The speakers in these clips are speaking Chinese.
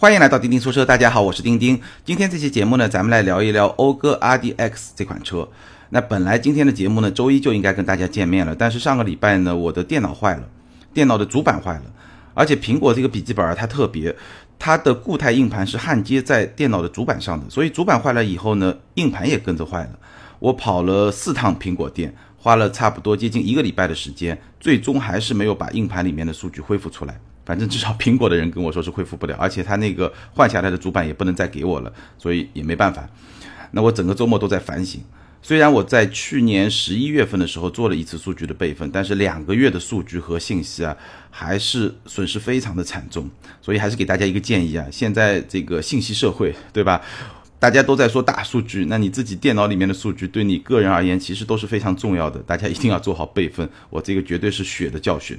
欢迎来到钉钉说车，大家好，我是钉钉。今天这期节目呢，咱们来聊一聊讴歌 RDX 这款车。那本来今天的节目呢，周一就应该跟大家见面了，但是上个礼拜呢，我的电脑坏了，电脑的主板坏了，而且苹果这个笔记本它特别，它的固态硬盘是焊接在电脑的主板上的，所以主板坏了以后呢，硬盘也跟着坏了。我跑了四趟苹果店，花了差不多接近一个礼拜的时间，最终还是没有把硬盘里面的数据恢复出来。反正至少苹果的人跟我说是恢复不了，而且他那个换下来的主板也不能再给我了，所以也没办法。那我整个周末都在反省。虽然我在去年十一月份的时候做了一次数据的备份，但是两个月的数据和信息啊，还是损失非常的惨重。所以还是给大家一个建议啊，现在这个信息社会，对吧？大家都在说大数据，那你自己电脑里面的数据对你个人而言其实都是非常重要的，大家一定要做好备份。我这个绝对是血的教训。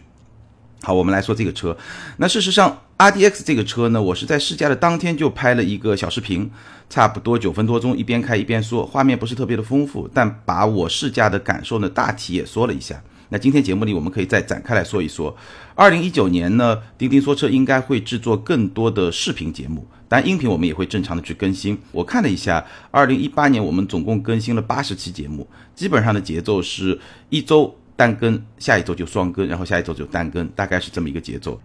好，我们来说这个车。那事实上，RDX 这个车呢，我是在试驾的当天就拍了一个小视频，差不多九分多钟，一边开一边说，画面不是特别的丰富，但把我试驾的感受呢，大体也说了一下。那今天节目里我们可以再展开来说一说。二零一九年呢，钉钉说车应该会制作更多的视频节目，但音频我们也会正常的去更新。我看了一下，二零一八年我们总共更新了八十期节目，基本上的节奏是一周。单更，下一周就双更，然后下一周就单更，大概是这么一个节奏。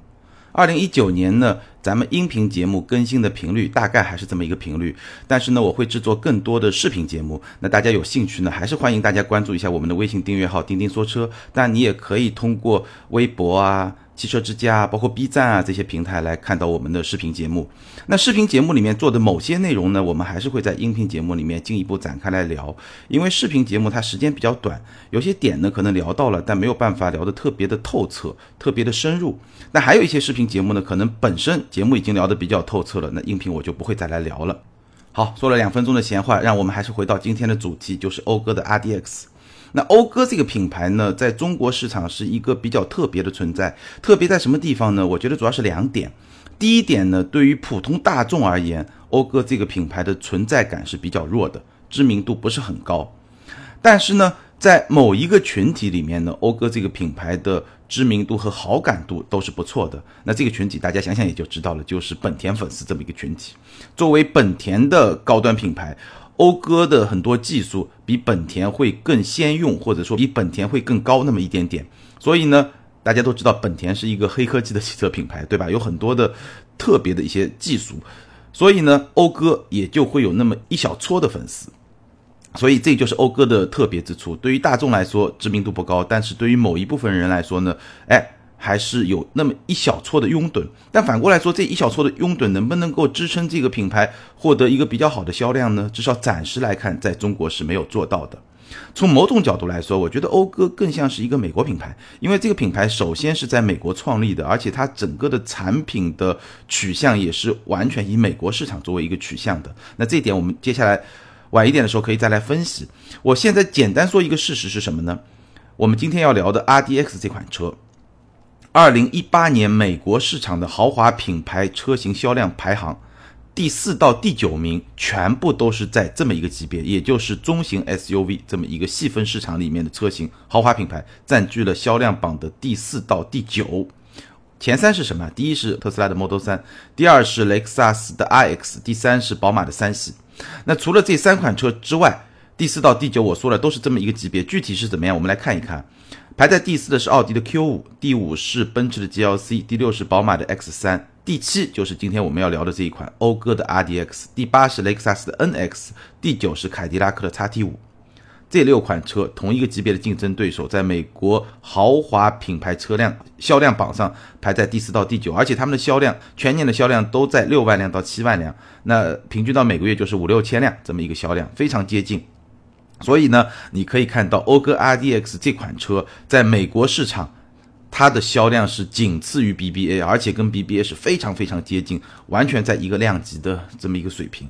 二零一九年呢，咱们音频节目更新的频率大概还是这么一个频率，但是呢，我会制作更多的视频节目。那大家有兴趣呢，还是欢迎大家关注一下我们的微信订阅号“钉钉说车”，但你也可以通过微博啊。汽车之家，包括 B 站啊这些平台来看到我们的视频节目。那视频节目里面做的某些内容呢，我们还是会在音频节目里面进一步展开来聊。因为视频节目它时间比较短，有些点呢可能聊到了，但没有办法聊得特别的透彻、特别的深入。那还有一些视频节目呢，可能本身节目已经聊得比较透彻了，那音频我就不会再来聊了。好，说了两分钟的闲话，让我们还是回到今天的主题，就是讴歌的 RDX。那讴歌这个品牌呢，在中国市场是一个比较特别的存在。特别在什么地方呢？我觉得主要是两点。第一点呢，对于普通大众而言，讴歌这个品牌的存在感是比较弱的，知名度不是很高。但是呢，在某一个群体里面呢，讴歌这个品牌的知名度和好感度都是不错的。那这个群体大家想想也就知道了，就是本田粉丝这么一个群体。作为本田的高端品牌。讴歌的很多技术比本田会更先用，或者说比本田会更高那么一点点。所以呢，大家都知道本田是一个黑科技的汽车品牌，对吧？有很多的特别的一些技术，所以呢，讴歌也就会有那么一小撮的粉丝。所以这就是讴歌的特别之处。对于大众来说，知名度不高，但是对于某一部分人来说呢，哎。还是有那么一小撮的拥趸，但反过来说，这一小撮的拥趸能不能够支撑这个品牌获得一个比较好的销量呢？至少暂时来看，在中国是没有做到的。从某种角度来说，我觉得讴歌更像是一个美国品牌，因为这个品牌首先是在美国创立的，而且它整个的产品的取向也是完全以美国市场作为一个取向的。那这一点我们接下来晚一点的时候可以再来分析。我现在简单说一个事实是什么呢？我们今天要聊的 RDX 这款车。二零一八年美国市场的豪华品牌车型销量排行，第四到第九名全部都是在这么一个级别，也就是中型 SUV 这么一个细分市场里面的车型，豪华品牌占据了销量榜的第四到第九。前三是什么？第一是特斯拉的 Model 三，第二是雷克萨斯的 iX，第三是宝马的三系。那除了这三款车之外，第四到第九我说了都是这么一个级别，具体是怎么样？我们来看一看。排在第四的是奥迪的 Q 五，第五是奔驰的 GLC，第六是宝马的 X 三，第七就是今天我们要聊的这一款讴歌的 RDX，第八是雷克萨斯的 NX，第九是凯迪拉克的 XT 五。这六款车同一个级别的竞争对手，在美国豪华品牌车辆销量榜上排在第四到第九，而且他们的销量全年的销量都在六万辆到七万辆，那平均到每个月就是五六千辆这么一个销量，非常接近。所以呢，你可以看到讴歌 RDX 这款车在美国市场，它的销量是仅次于 BBA，而且跟 BBA 是非常非常接近，完全在一个量级的这么一个水平。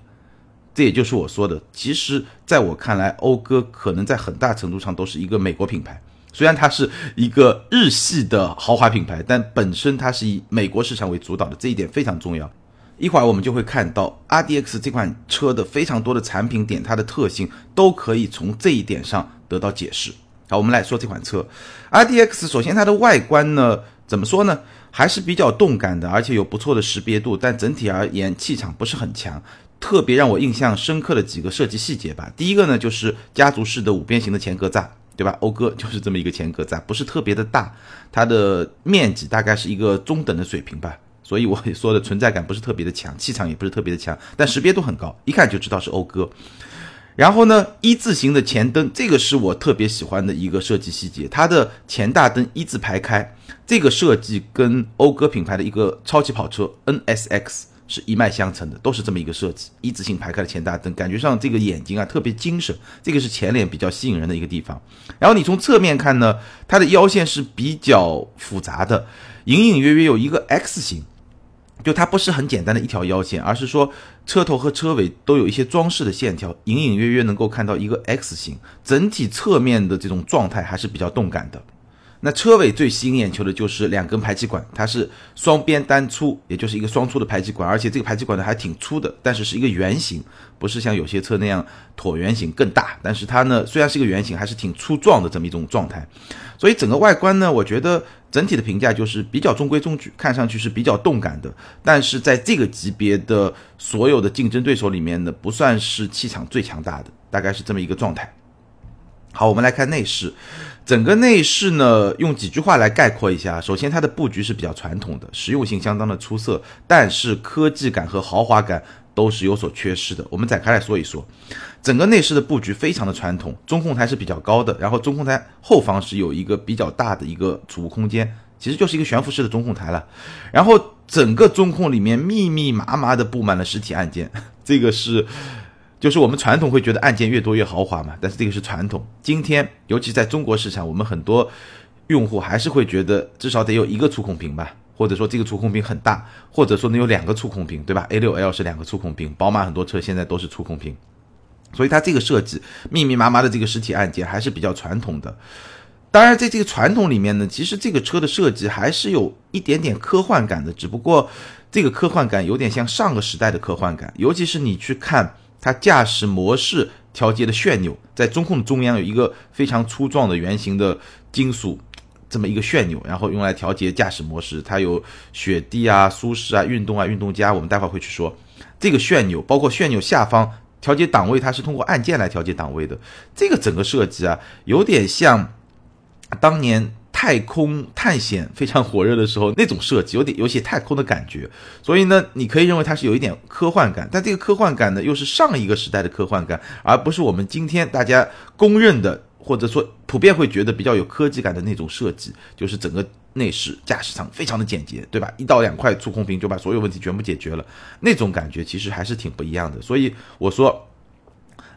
这也就是我说的，其实在我看来，讴歌可能在很大程度上都是一个美国品牌，虽然它是一个日系的豪华品牌，但本身它是以美国市场为主导的，这一点非常重要。一会儿我们就会看到 RDX 这款车的非常多的产品点，它的特性都可以从这一点上得到解释。好，我们来说这款车，RDX。首先它的外观呢怎么说呢？还是比较动感的，而且有不错的识别度，但整体而言气场不是很强。特别让我印象深刻的几个设计细节吧。第一个呢，就是家族式的五边形的前格栅，对吧？讴歌 就是这么一个前格栅，不是特别的大，它的面积大概是一个中等的水平吧。所以我说的存在感不是特别的强，气场也不是特别的强，但识别度很高，一看就知道是讴歌。然后呢，一字形的前灯，这个是我特别喜欢的一个设计细节，它的前大灯一字排开，这个设计跟讴歌品牌的一个超级跑车 NSX 是一脉相承的，都是这么一个设计，一字形排开的前大灯，感觉上这个眼睛啊特别精神，这个是前脸比较吸引人的一个地方。然后你从侧面看呢，它的腰线是比较复杂的，隐隐约约有一个 X 型。就它不是很简单的一条腰线，而是说车头和车尾都有一些装饰的线条，隐隐约约能够看到一个 X 型，整体侧面的这种状态还是比较动感的。那车尾最吸引眼球的就是两根排气管，它是双边单粗，也就是一个双粗的排气管，而且这个排气管呢还挺粗的，但是是一个圆形，不是像有些车那样椭圆形更大，但是它呢虽然是一个圆形，还是挺粗壮的这么一种状态。所以整个外观呢，我觉得整体的评价就是比较中规中矩，看上去是比较动感的，但是在这个级别的所有的竞争对手里面呢，不算是气场最强大的，大概是这么一个状态。好，我们来看内饰。整个内饰呢，用几句话来概括一下。首先，它的布局是比较传统的，实用性相当的出色，但是科技感和豪华感都是有所缺失的。我们展开来说一说，整个内饰的布局非常的传统，中控台是比较高的，然后中控台后方是有一个比较大的一个储物空间，其实就是一个悬浮式的中控台了。然后整个中控里面密密麻麻的布满了实体按键，这个是。就是我们传统会觉得按键越多越豪华嘛，但是这个是传统。今天，尤其在中国市场，我们很多用户还是会觉得至少得有一个触控屏吧，或者说这个触控屏很大，或者说能有两个触控屏，对吧？A6L 是两个触控屏，宝马很多车现在都是触控屏，所以它这个设计密密麻麻的这个实体按键还是比较传统的。当然，在这个传统里面呢，其实这个车的设计还是有一点点科幻感的，只不过这个科幻感有点像上个时代的科幻感，尤其是你去看。它驾驶模式调节的旋钮，在中控中央有一个非常粗壮的圆形的金属这么一个旋钮，然后用来调节驾驶模式。它有雪地啊、舒适啊、运动啊、运动加，我们待会儿会去说这个旋钮，包括旋钮下方调节档位，它是通过按键来调节档位的。这个整个设计啊，有点像当年。太空探险 非常火热的时候，那种设计有点有些太空的感觉，所以呢，你可以认为它是有一点科幻感，但这个科幻感呢，又是上一个时代的科幻感，而不是我们今天大家公认的或者说普遍会觉得比较有科技感的那种设计，就是整个内饰驾驶舱非常的简洁，对吧？一到两块触控屏就把所有问题全部解决了，那种感觉其实还是挺不一样的。所以我说。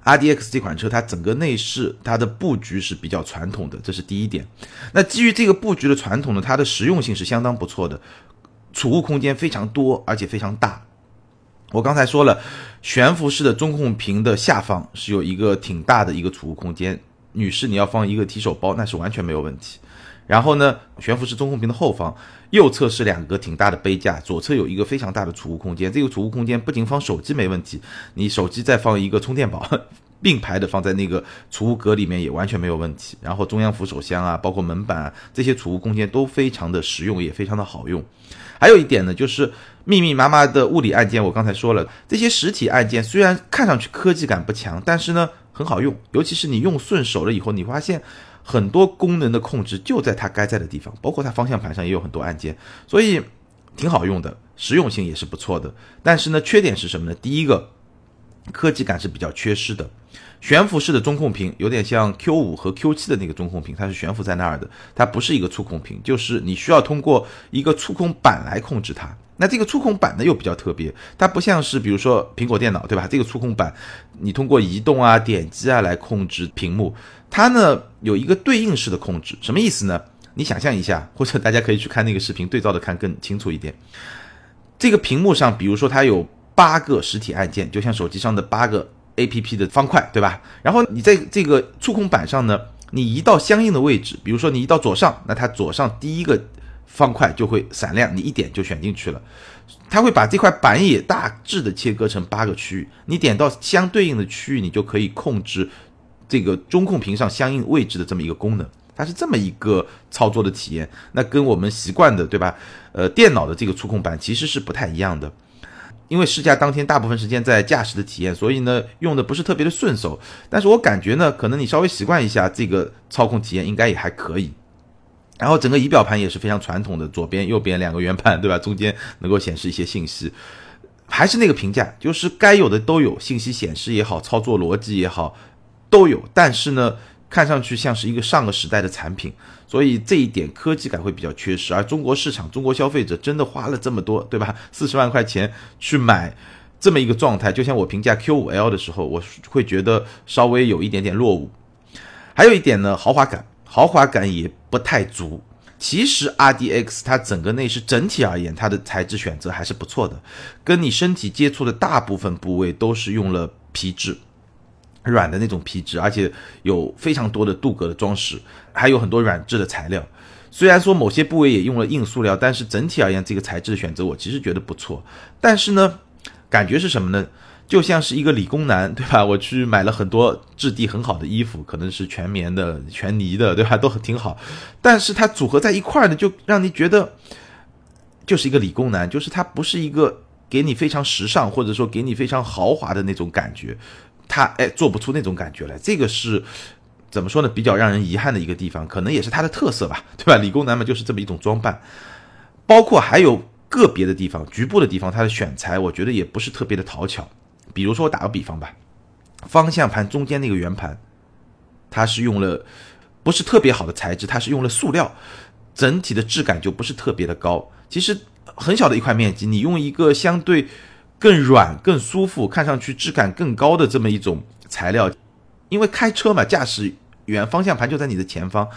R D X 这款车，它整个内饰它的布局是比较传统的，这是第一点。那基于这个布局的传统呢，它的实用性是相当不错的，储物空间非常多，而且非常大。我刚才说了，悬浮式的中控屏的下方是有一个挺大的一个储物空间，女士你要放一个提手包那是完全没有问题。然后呢，悬浮式中控屏的后方右侧是两个挺大的杯架，左侧有一个非常大的储物空间。这个储物空间不仅放手机没问题，你手机再放一个充电宝。并排的放在那个储物格里面也完全没有问题。然后中央扶手箱啊，包括门板啊，这些储物空间都非常的实用，也非常的好用。还有一点呢，就是密密麻麻的物理按键。我刚才说了，这些实体按键虽然看上去科技感不强，但是呢很好用。尤其是你用顺手了以后，你发现很多功能的控制就在它该在的地方，包括它方向盘上也有很多按键，所以挺好用的，实用性也是不错的。但是呢，缺点是什么呢？第一个。科技感是比较缺失的，悬浮式的中控屏有点像 Q 五和 Q 七的那个中控屏，它是悬浮在那儿的，它不是一个触控屏，就是你需要通过一个触控板来控制它。那这个触控板呢又比较特别，它不像是比如说苹果电脑，对吧？这个触控板你通过移动啊、点击啊来控制屏幕，它呢有一个对应式的控制，什么意思呢？你想象一下，或者大家可以去看那个视频对照的看更清楚一点。这个屏幕上，比如说它有。八个实体按键，就像手机上的八个 A P P 的方块，对吧？然后你在这个触控板上呢，你移到相应的位置，比如说你移到左上，那它左上第一个方块就会闪亮，你一点就选进去了。它会把这块板也大致的切割成八个区域，你点到相对应的区域，你就可以控制这个中控屏上相应位置的这么一个功能，它是这么一个操作的体验。那跟我们习惯的，对吧？呃，电脑的这个触控板其实是不太一样的。因为试驾当天大部分时间在驾驶的体验，所以呢用的不是特别的顺手。但是我感觉呢，可能你稍微习惯一下这个操控体验，应该也还可以。然后整个仪表盘也是非常传统的，左边、右边两个圆盘，对吧？中间能够显示一些信息，还是那个评价，就是该有的都有，信息显示也好，操作逻辑也好，都有。但是呢，看上去像是一个上个时代的产品。所以这一点科技感会比较缺失，而中国市场、中国消费者真的花了这么多，对吧？四十万块钱去买这么一个状态，就像我评价 Q5L 的时候，我会觉得稍微有一点点落伍。还有一点呢，豪华感，豪华感也不太足。其实 RDX 它整个内饰整体而言，它的材质选择还是不错的，跟你身体接触的大部分部位都是用了皮质。软的那种皮质，而且有非常多的镀铬的装饰，还有很多软质的材料。虽然说某些部位也用了硬塑料，但是整体而言，这个材质的选择我其实觉得不错。但是呢，感觉是什么呢？就像是一个理工男，对吧？我去买了很多质地很好的衣服，可能是全棉的、全呢的，对吧？都很挺好。但是它组合在一块儿呢，就让你觉得就是一个理工男，就是它不是一个给你非常时尚或者说给你非常豪华的那种感觉。他哎做不出那种感觉来，这个是怎么说呢？比较让人遗憾的一个地方，可能也是它的特色吧，对吧？理工男嘛就是这么一种装扮，包括还有个别的地方、局部的地方，它的选材我觉得也不是特别的讨巧。比如说我打个比方吧，方向盘中间那个圆盘，它是用了不是特别好的材质，它是用了塑料，整体的质感就不是特别的高。其实很小的一块面积，你用一个相对。更软、更舒服，看上去质感更高的这么一种材料，因为开车嘛，驾驶员方向盘就在你的前方，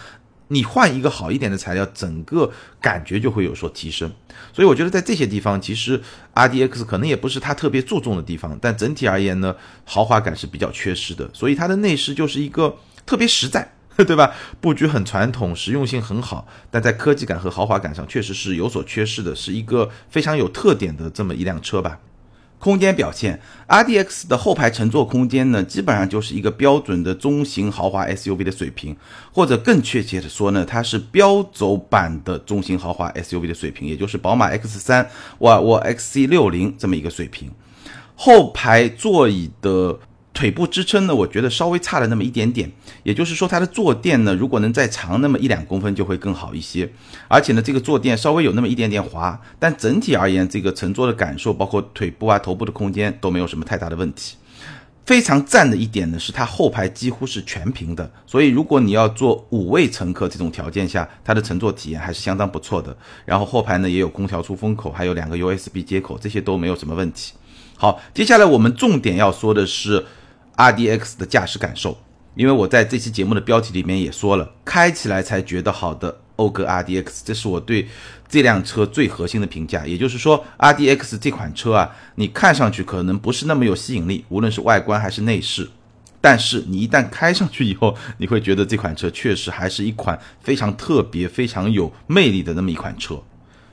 你换一个好一点的材料，整个感觉就会有所提升。所以我觉得在这些地方，其实 R D X 可能也不是它特别注重的地方，但整体而言呢，豪华感是比较缺失的。所以它的内饰就是一个特别实在，对吧？布局很传统，实用性很好，但在科技感和豪华感上确实是有所缺失的，是一个非常有特点的这么一辆车吧。空间表现，RDX 的后排乘坐空间呢，基本上就是一个标准的中型豪华 SUV 的水平，或者更确切的说呢，它是标轴版的中型豪华 SUV 的水平，也就是宝马 X3、沃尔沃 XC60 这么一个水平。后排座椅的。腿部支撑呢，我觉得稍微差了那么一点点，也就是说它的坐垫呢，如果能再长那么一两公分就会更好一些。而且呢，这个坐垫稍微有那么一点点滑，但整体而言，这个乘坐的感受，包括腿部啊、头部的空间都没有什么太大的问题。非常赞的一点呢，是它后排几乎是全平的，所以如果你要坐五位乘客这种条件下，它的乘坐体验还是相当不错的。然后后排呢也有空调出风口，还有两个 USB 接口，这些都没有什么问题。好，接下来我们重点要说的是。R D X 的驾驶感受，因为我在这期节目的标题里面也说了，开起来才觉得好的讴歌 R D X，这是我对这辆车最核心的评价。也就是说，R D X 这款车啊，你看上去可能不是那么有吸引力，无论是外观还是内饰，但是你一旦开上去以后，你会觉得这款车确实还是一款非常特别、非常有魅力的那么一款车。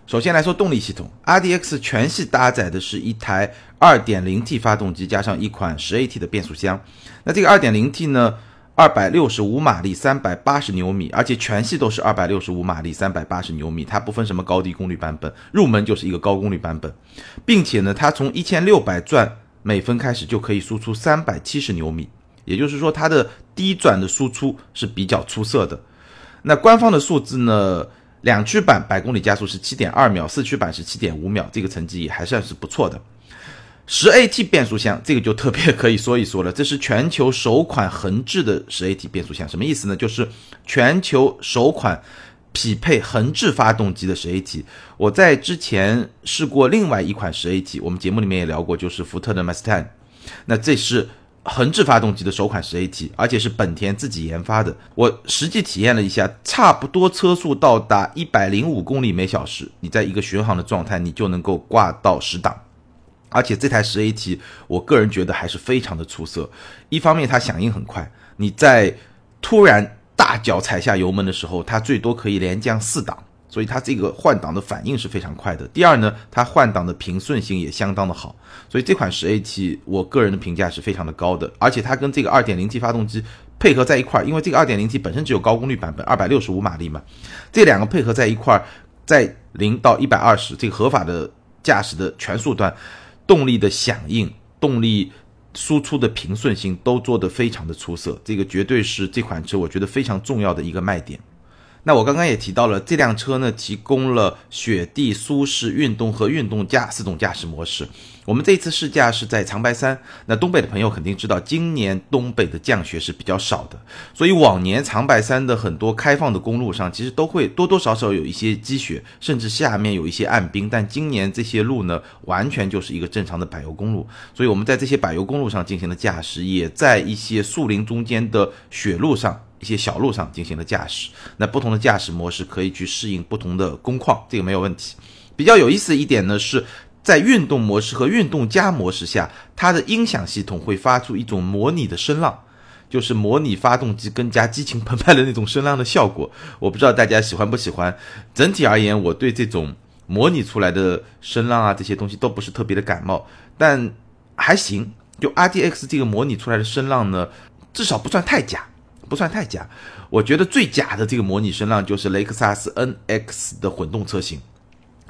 首先来说动力系统，RDX 全系搭载的是一台 2.0T 发动机加上一款 10AT 的变速箱。那这个 2.0T 呢，265马力，380牛米，而且全系都是265马力，380牛米，它不分什么高低功率版本，入门就是一个高功率版本，并且呢，它从1600转每分开始就可以输出370牛米，也就是说它的低转的输出是比较出色的。那官方的数字呢？两驱版百公里加速是七点二秒，四驱版是七点五秒，这个成绩也还算是不错的。十 AT 变速箱这个就特别可以说一说了，这是全球首款横置的十 AT 变速箱，什么意思呢？就是全球首款匹配横置发动机的十 AT。我在之前试过另外一款十 AT，我们节目里面也聊过，就是福特的 Mustang，那这是。横置发动机的首款十 AT，而且是本田自己研发的。我实际体验了一下，差不多车速到达一百零五公里每小时，你在一个巡航的状态，你就能够挂到十档。而且这台十 AT，我个人觉得还是非常的出色。一方面它响应很快，你在突然大脚踩下油门的时候，它最多可以连降四档，所以它这个换挡的反应是非常快的。第二呢，它换挡的平顺性也相当的好，所以这款十 AT 我个人的评价是非常的高的。而且它跟这个二点零 T 发动机配合在一块儿，因为这个二点零 T 本身只有高功率版本，二百六十五马力嘛，这两个配合在一块儿，在零到一百二十这个合法的驾驶的全速段，动力的响应、动力输出的平顺性都做得非常的出色，这个绝对是这款车我觉得非常重要的一个卖点。那我刚刚也提到了，这辆车呢提供了雪地、舒适、运动和运动加四种驾驶模式。我们这次试驾是在长白山，那东北的朋友肯定知道，今年东北的降雪是比较少的，所以往年长白山的很多开放的公路上，其实都会多多少少有一些积雪，甚至下面有一些暗冰。但今年这些路呢，完全就是一个正常的柏油公路，所以我们在这些柏油公路上进行了驾驶，也在一些树林中间的雪路上。一些小路上进行了驾驶，那不同的驾驶模式可以去适应不同的工况，这个没有问题。比较有意思的一点呢，是在运动模式和运动加模式下，它的音响系统会发出一种模拟的声浪，就是模拟发动机更加激情澎湃的那种声浪的效果。我不知道大家喜欢不喜欢。整体而言，我对这种模拟出来的声浪啊这些东西都不是特别的感冒，但还行。就 RDX 这个模拟出来的声浪呢，至少不算太假。不算太假，我觉得最假的这个模拟声浪就是雷克萨斯 NX 的混动车型，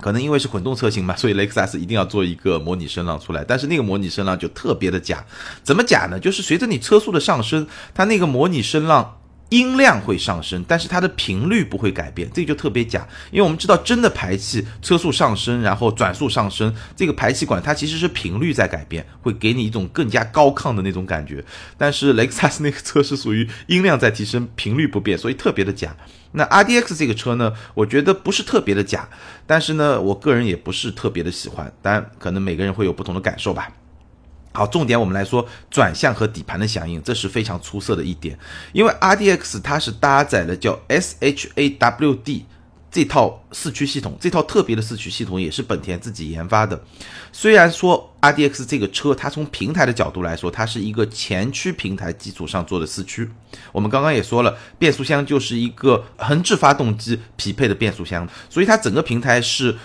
可能因为是混动车型嘛，所以雷克萨斯一定要做一个模拟声浪出来，但是那个模拟声浪就特别的假，怎么假呢？就是随着你车速的上升，它那个模拟声浪。音量会上升，但是它的频率不会改变，这个就特别假。因为我们知道，真的排气车速上升，然后转速上升，这个排气管它其实是频率在改变，会给你一种更加高亢的那种感觉。但是雷克萨斯那个车是属于音量在提升，频率不变，所以特别的假。那 RDX 这个车呢，我觉得不是特别的假，但是呢，我个人也不是特别的喜欢。当然，可能每个人会有不同的感受吧。好，重点我们来说转向和底盘的响应，这是非常出色的一点。因为 RDX 它是搭载了叫 SHAWD 这套四驱系统，这套特别的四驱系统也是本田自己研发的。虽然说 RDX 这个车它从平台的角度来说，它是一个前驱平台基础上做的四驱。我们刚刚也说了，变速箱就是一个横置发动机匹配的变速箱，所以它整个平台是。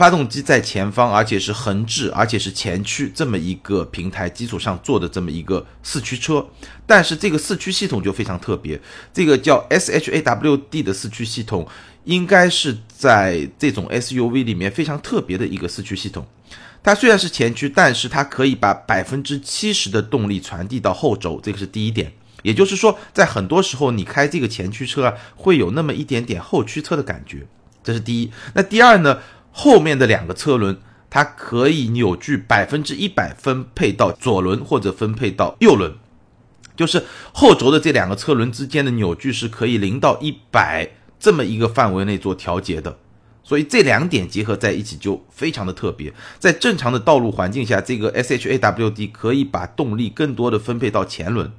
发动机在前方，而且是横置，而且是前驱，这么一个平台基础上做的这么一个四驱车。但是这个四驱系统就非常特别，这个叫 SHAWD 的四驱系统，应该是在这种 SUV 里面非常特别的一个四驱系统。它虽然是前驱，但是它可以把百分之七十的动力传递到后轴，这个是第一点。也就是说，在很多时候你开这个前驱车啊，会有那么一点点后驱车的感觉，这是第一。那第二呢？后面的两个车轮，它可以扭矩百分之一百分配到左轮或者分配到右轮，就是后轴的这两个车轮之间的扭矩是可以零到一百这么一个范围内做调节的。所以这两点结合在一起就非常的特别。在正常的道路环境下，这个 SHAWD 可以把动力更多的分配到前轮。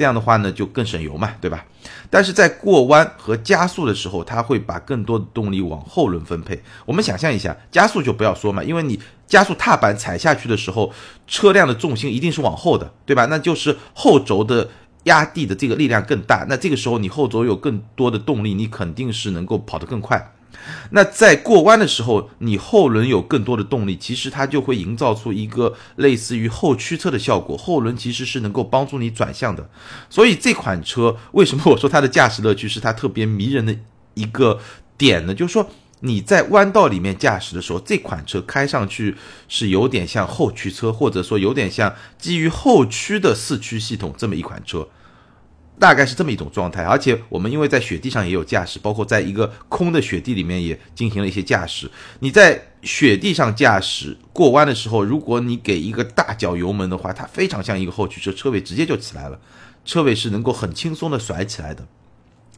这样的话呢，就更省油嘛，对吧？但是在过弯和加速的时候，它会把更多的动力往后轮分配。我们想象一下，加速就不要说嘛，因为你加速踏板踩下去的时候，车辆的重心一定是往后的，对吧？那就是后轴的压地的这个力量更大，那这个时候你后轴有更多的动力，你肯定是能够跑得更快。那在过弯的时候，你后轮有更多的动力，其实它就会营造出一个类似于后驱车的效果。后轮其实是能够帮助你转向的，所以这款车为什么我说它的驾驶乐趣是它特别迷人的一个点呢？就是说你在弯道里面驾驶的时候，这款车开上去是有点像后驱车，或者说有点像基于后驱的四驱系统这么一款车。大概是这么一种状态，而且我们因为在雪地上也有驾驶，包括在一个空的雪地里面也进行了一些驾驶。你在雪地上驾驶过弯的时候，如果你给一个大脚油门的话，它非常像一个后驱车，车尾直接就起来了，车尾是能够很轻松的甩起来的。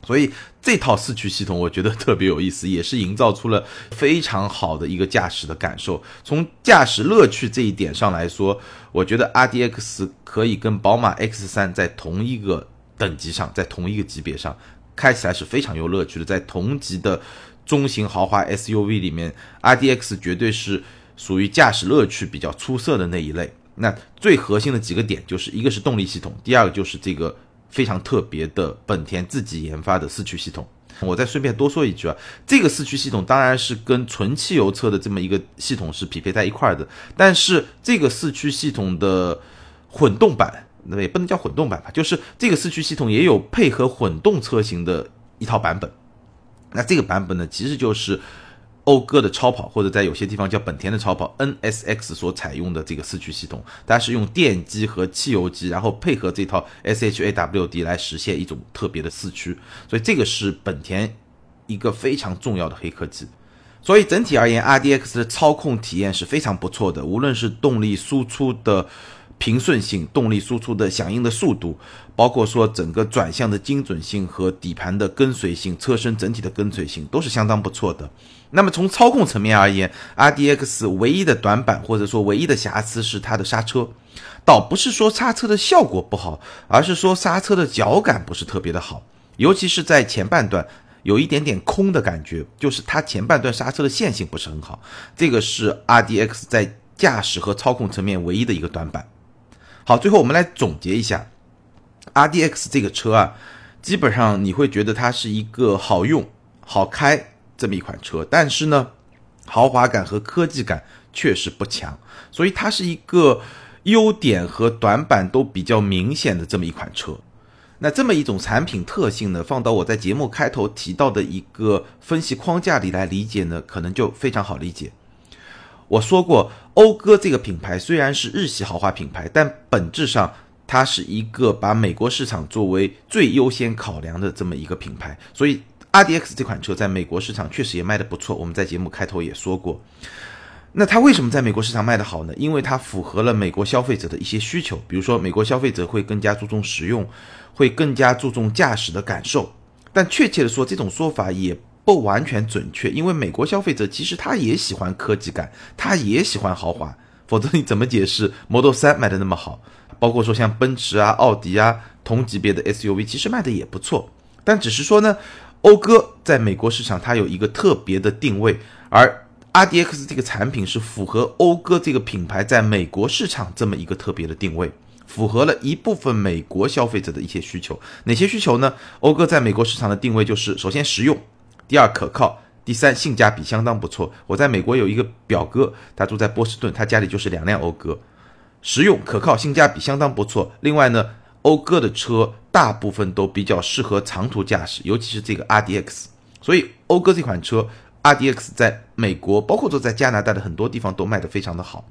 所以这套四驱系统我觉得特别有意思，也是营造出了非常好的一个驾驶的感受。从驾驶乐趣这一点上来说，我觉得 RDX 可以跟宝马 X3 在同一个。等级上，在同一个级别上，开起来是非常有乐趣的。在同级的中型豪华 SUV 里面，RDX 绝对是属于驾驶乐趣比较出色的那一类。那最核心的几个点，就是一个是动力系统，第二个就是这个非常特别的本田自己研发的四驱系统。我再顺便多说一句啊，这个四驱系统当然是跟纯汽油车的这么一个系统是匹配在一块儿的，但是这个四驱系统的混动版，那也不能叫混动版吧，就是这个四驱系统也有配合混动车型的一套版本。那这个版本呢，其实就是讴歌的超跑，或者在有些地方叫本田的超跑 NSX 所采用的这个四驱系统，它是用电机和汽油机，然后配合这套 SHAWD 来实现一种特别的四驱，所以这个是本田一个非常重要的黑科技。所以整体而言，RDX 的操控体验是非常不错的，无论是动力输出的。平顺性、动力输出的响应的速度，包括说整个转向的精准性和底盘的跟随性、车身整体的跟随性都是相当不错的。那么从操控层面而言，RDX 唯一的短板或者说唯一的瑕疵是它的刹车，倒不是说刹车的效果不好，而是说刹车的脚感不是特别的好，尤其是在前半段有一点点空的感觉，就是它前半段刹车的线性不是很好，这个是 RDX 在驾驶和操控层面唯一的一个短板。好，最后我们来总结一下，R D X 这个车啊，基本上你会觉得它是一个好用、好开这么一款车，但是呢，豪华感和科技感确实不强，所以它是一个优点和短板都比较明显的这么一款车。那这么一种产品特性呢，放到我在节目开头提到的一个分析框架里来理解呢，可能就非常好理解。我说过，讴歌这个品牌虽然是日系豪华品牌，但本质上它是一个把美国市场作为最优先考量的这么一个品牌。所以，RDX 这款车在美国市场确实也卖得不错。我们在节目开头也说过，那它为什么在美国市场卖得好呢？因为它符合了美国消费者的一些需求，比如说美国消费者会更加注重实用，会更加注重驾驶的感受。但确切的说，这种说法也。不完全准确，因为美国消费者其实他也喜欢科技感，他也喜欢豪华，否则你怎么解释 Model 3卖的那么好？包括说像奔驰啊、奥迪啊同级别的 SUV，其实卖的也不错。但只是说呢，讴歌在美国市场它有一个特别的定位，而 RDX 这个产品是符合讴歌这个品牌在美国市场这么一个特别的定位，符合了一部分美国消费者的一些需求。哪些需求呢？讴歌在美国市场的定位就是首先实用。第二可靠，第三性价比相当不错。我在美国有一个表哥，他住在波士顿，他家里就是两辆讴歌，实用可靠，性价比相当不错。另外呢，讴歌的车大部分都比较适合长途驾驶，尤其是这个 RDX。所以讴歌这款车 RDX 在美国，包括说在加拿大的很多地方都卖得非常的好。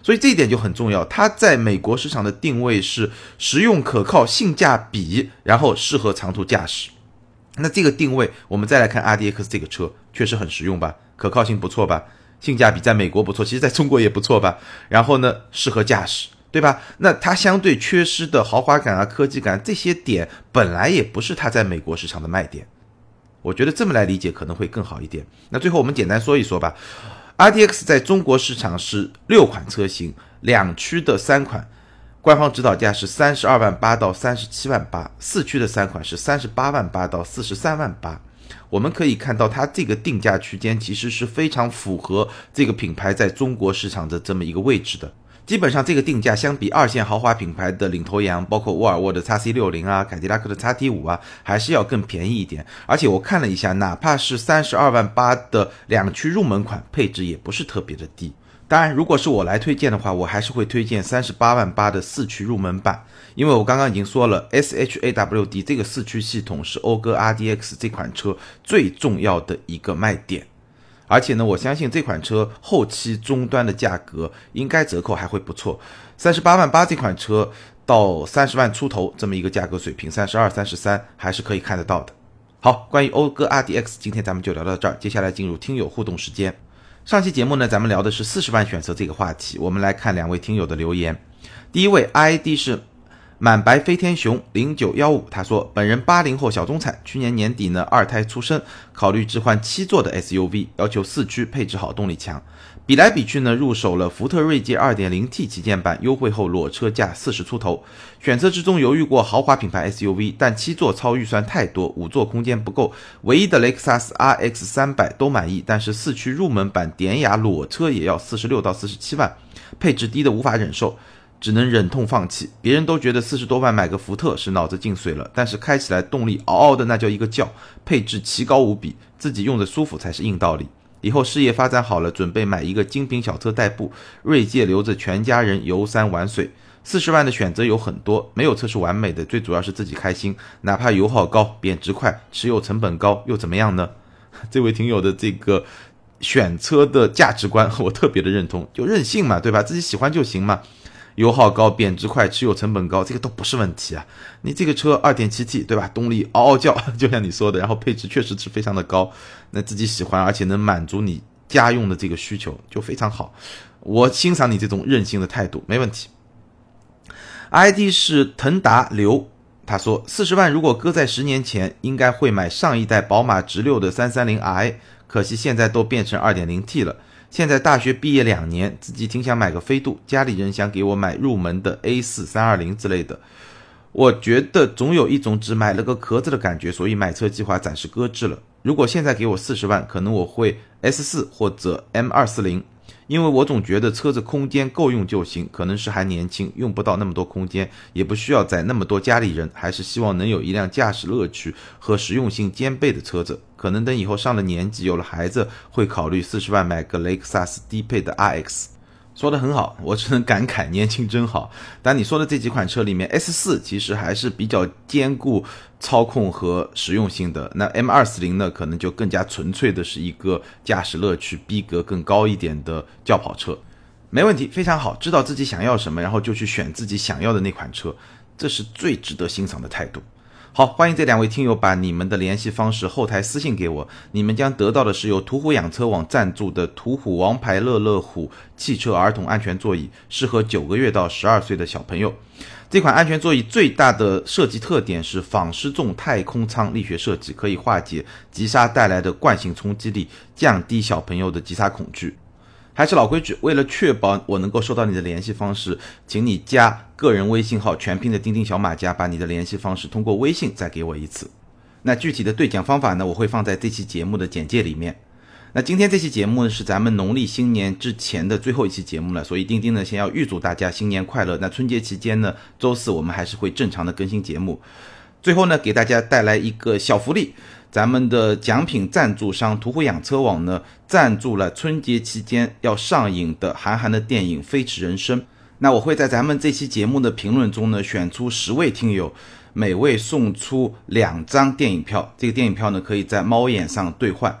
所以这一点就很重要，它在美国市场的定位是实用可靠、性价比，然后适合长途驾驶。那这个定位，我们再来看 RDX 这个车，确实很实用吧，可靠性不错吧，性价比在美国不错，其实在中国也不错吧。然后呢，适合驾驶，对吧？那它相对缺失的豪华感啊、科技感这些点，本来也不是它在美国市场的卖点。我觉得这么来理解可能会更好一点。那最后我们简单说一说吧，RDX 在中国市场是六款车型，两驱的三款。官方指导价是三十二万八到三十七万八，四驱的三款是三十八万八到四十三万八。我们可以看到，它这个定价区间其实是非常符合这个品牌在中国市场的这么一个位置的。基本上，这个定价相比二线豪华品牌的领头羊，包括沃尔沃的 x C 六零啊、凯迪拉克的 x T 五啊，还是要更便宜一点。而且我看了一下，哪怕是三十二万八的两驱入门款，配置也不是特别的低。当然，如果是我来推荐的话，我还是会推荐三十八万八的四驱入门版，因为我刚刚已经说了，SHAWD 这个四驱系统是讴歌 RDX 这款车最重要的一个卖点，而且呢，我相信这款车后期终端的价格应该折扣还会不错，三十八万八这款车到三十万出头这么一个价格水平，三十二、三十三还是可以看得到的。好，关于讴歌 RDX，今天咱们就聊到这儿，接下来进入听友互动时间。上期节目呢，咱们聊的是四十万选择这个话题。我们来看两位听友的留言。第一位 ID 是满白飞天熊零九幺五，他说：“本人八零后小中产，去年年底呢二胎出生，考虑置换七座的 SUV，要求四驱，配置好，动力强。比来比去呢，入手了福特锐界二点零 T 旗舰版，优惠后裸车价四十出头。选择之中犹豫过豪华品牌 SUV，但七座超预算太多，五座空间不够。唯一的雷克萨斯 RX 三百都满意，但是四驱入门版典雅裸车也要四十六到四十七万，配置低的无法忍受。只能忍痛放弃。别人都觉得四十多万买个福特是脑子进水了，但是开起来动力嗷嗷的那叫一个叫，配置奇高无比，自己用着舒服才是硬道理。以后事业发展好了，准备买一个精品小车代步，锐界留着全家人游山玩水。四十万的选择有很多，没有车是完美的，最主要是自己开心。哪怕油耗高、贬值快、持有成本高，又怎么样呢？这位听友的这个选车的价值观，我特别的认同，就任性嘛，对吧？自己喜欢就行嘛。油耗高、贬值快、持有成本高，这个都不是问题啊。你这个车二点七 T，对吧？动力嗷嗷叫，就像你说的，然后配置确实是非常的高，那自己喜欢，而且能满足你家用的这个需求，就非常好。我欣赏你这种任性的态度，没问题。ID 是腾达刘，他说四十万如果搁在十年前，应该会买上一代宝马直六的三三零 i，可惜现在都变成二点零 T 了。现在大学毕业两年，自己挺想买个飞度，家里人想给我买入门的 A 四三二零之类的。我觉得总有一种只买了个壳子的感觉，所以买车计划暂时搁置了。如果现在给我四十万，可能我会 S 四或者 M 二四零，因为我总觉得车子空间够用就行。可能是还年轻，用不到那么多空间，也不需要载那么多家里人，还是希望能有一辆驾驶乐趣和实用性兼备的车子。可能等以后上了年纪，有了孩子，会考虑四十万买个雷克萨斯低配的 RX。说的很好，我只能感慨年轻真好。但你说的这几款车里面，S 四其实还是比较兼顾操控和实用性的。那 M 二四零呢，可能就更加纯粹的是一个驾驶乐趣、逼格更高一点的轿跑车。没问题，非常好，知道自己想要什么，然后就去选自己想要的那款车，这是最值得欣赏的态度。好，欢迎这两位听友把你们的联系方式后台私信给我，你们将得到的是由途虎养车网赞助的途虎王牌乐乐虎汽车儿童安全座椅，适合九个月到十二岁的小朋友。这款安全座椅最大的设计特点是仿失重太空舱力学设计，可以化解急刹带来的惯性冲击力，降低小朋友的急刹恐惧。还是老规矩，为了确保我能够收到你的联系方式，请你加个人微信号全拼的钉钉小马甲，把你的联系方式通过微信再给我一次。那具体的兑奖方法呢，我会放在这期节目的简介里面。那今天这期节目呢，是咱们农历新年之前的最后一期节目了，所以钉钉呢先要预祝大家新年快乐。那春节期间呢，周四我们还是会正常的更新节目。最后呢，给大家带来一个小福利。咱们的奖品赞助商途虎养车网呢，赞助了春节期间要上映的韩寒的电影《飞驰人生》。那我会在咱们这期节目的评论中呢，选出十位听友，每位送出两张电影票。这个电影票呢，可以在猫眼上兑换。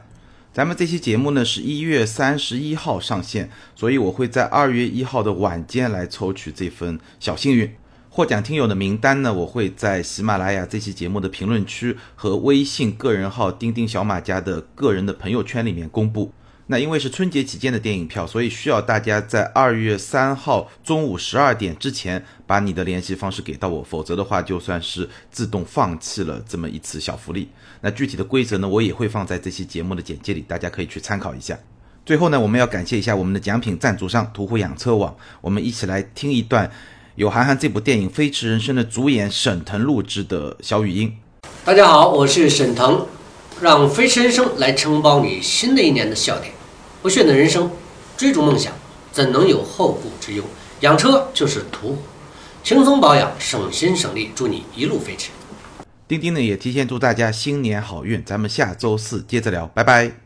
咱们这期节目呢，是一月三十一号上线，所以我会在二月一号的晚间来抽取这份小幸运。获奖听友的名单呢，我会在喜马拉雅这期节目的评论区和微信个人号“钉钉小马家”的个人的朋友圈里面公布。那因为是春节期间的电影票，所以需要大家在二月三号中午十二点之前把你的联系方式给到我，否则的话就算是自动放弃了这么一次小福利。那具体的规则呢，我也会放在这期节目的简介里，大家可以去参考一下。最后呢，我们要感谢一下我们的奖品赞助商途虎养车网，我们一起来听一段。有韩寒这部电影《飞驰人生》的主演沈腾录制的小语音。大家好，我是沈腾，让《飞驰人生》来承包你新的一年的笑点。不炫的人生，追逐梦想，怎能有后顾之忧？养车就是途虎，轻松保养，省心省力，祝你一路飞驰。钉钉呢也提前祝大家新年好运，咱们下周四接着聊，拜拜。